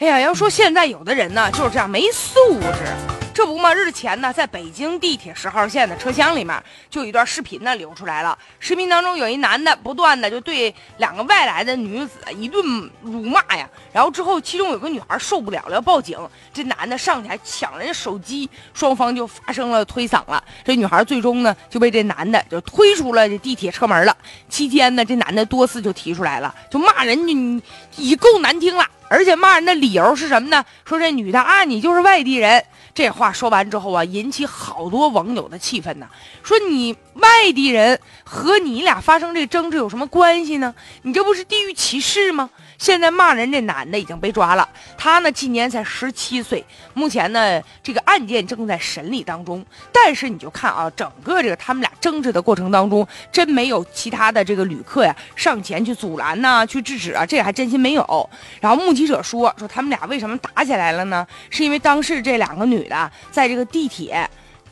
哎呀，要说现在有的人呢，就是这样没素质。这不嘛，日前呢，在北京地铁十号线的车厢里面，就有一段视频呢流出来了。视频当中有一男的不断的就对两个外来的女子一顿辱骂呀。然后之后，其中有个女孩受不了了，要报警。这男的上去还抢人家手机，双方就发生了推搡了。这女孩最终呢就被这男的就推出了这地铁车门了。期间呢，这男的多次就提出来了，就骂人家已够难听了，而且骂人的理由是什么呢？说这女的啊，你就是外地人。这话说完之后啊，引起好多网友的气愤呢。说你外地人和你俩发生这争执有什么关系呢？你这不是地域歧视吗？现在骂人这男的已经被抓了，他呢今年才十七岁，目前呢这个案件正在审理当中。但是你就看啊，整个这个他们俩争执的过程当中，真没有其他的这个旅客呀上前去阻拦呐，去制止啊，这还真心没有。然后目记者说说他们俩为什么打起来了呢？是因为当时这两个女的在这个地铁。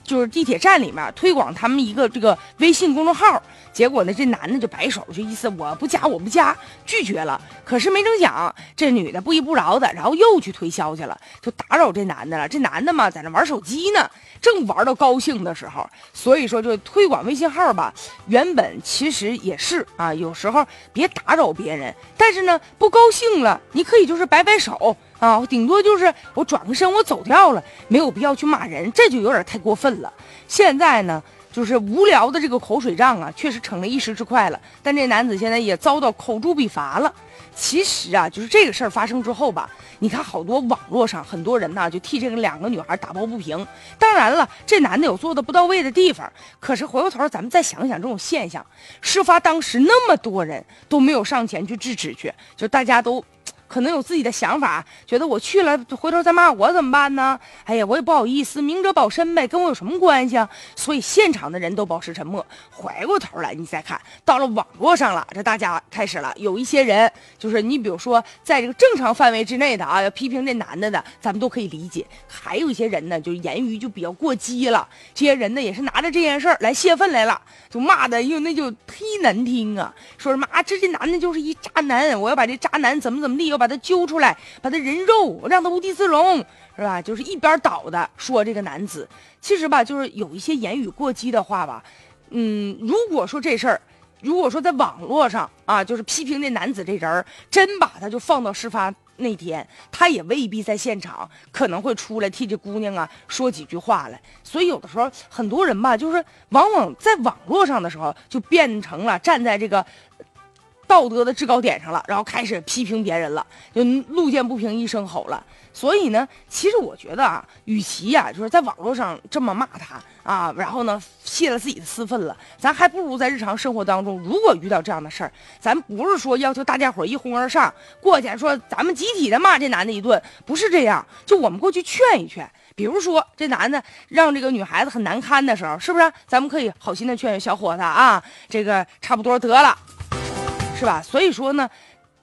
就是地铁站里面推广他们一个这个微信公众号，结果呢，这男的就摆手，就意思我不加，我不加，拒绝了。可是没成想，这女的不依不饶的，然后又去推销去了，就打扰这男的了。这男的嘛，在那玩手机呢，正玩到高兴的时候，所以说就推广微信号吧。原本其实也是啊，有时候别打扰别人，但是呢，不高兴了，你可以就是摆摆手。啊，顶多就是我转个身，我走掉了，没有必要去骂人，这就有点太过分了。现在呢，就是无聊的这个口水仗啊，确实成了一时之快了。但这男子现在也遭到口诛笔伐了。其实啊，就是这个事儿发生之后吧，你看好多网络上很多人呢，就替这个两个女孩打抱不平。当然了，这男的有做的不到位的地方，可是回过头咱们再想想这种现象，事发当时那么多人都没有上前去制止去，就大家都。可能有自己的想法，觉得我去了，回头再骂我怎么办呢？哎呀，我也不好意思，明哲保身呗，跟我有什么关系啊？所以现场的人都保持沉默。回过头来，你再看到了网络上了，这大家开始了，有一些人就是你，比如说在这个正常范围之内的啊，要批评这男的的，咱们都可以理解。还有一些人呢，就是言语就比较过激了，这些人呢也是拿着这件事儿来泄愤来了，就骂的哟，那就忒难听啊，说什么啊，这这男的就是一渣男，我要把这渣男怎么怎么地。要把把他揪出来，把他人肉，让他无地自容，是吧？就是一边倒的说这个男子，其实吧，就是有一些言语过激的话吧。嗯，如果说这事儿，如果说在网络上啊，就是批评这男子这人儿，真把他就放到事发那天，他也未必在现场，可能会出来替这姑娘啊说几句话来。所以有的时候很多人吧，就是往往在网络上的时候，就变成了站在这个。道德的制高点上了，然后开始批评别人了，就路见不平一声吼了。所以呢，其实我觉得啊，与其呀，就是在网络上这么骂他啊，然后呢泄了自己的私愤了，咱还不如在日常生活当中，如果遇到这样的事儿，咱不是说要求大家伙一哄而上过去说咱们集体的骂这男的一顿，不是这样，就我们过去劝一劝。比如说这男的让这个女孩子很难堪的时候，是不是？咱们可以好心的劝劝小伙子啊，这个差不多得了。是吧？所以说呢，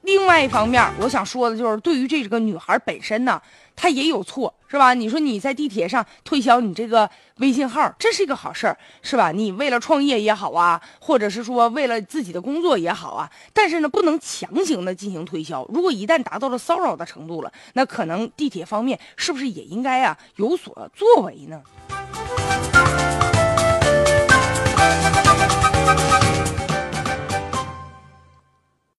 另外一方面，我想说的就是，对于这个女孩本身呢，她也有错，是吧？你说你在地铁上推销你这个微信号，这是一个好事儿，是吧？你为了创业也好啊，或者是说为了自己的工作也好啊，但是呢，不能强行的进行推销。如果一旦达到了骚扰的程度了，那可能地铁方面是不是也应该啊有所作为呢？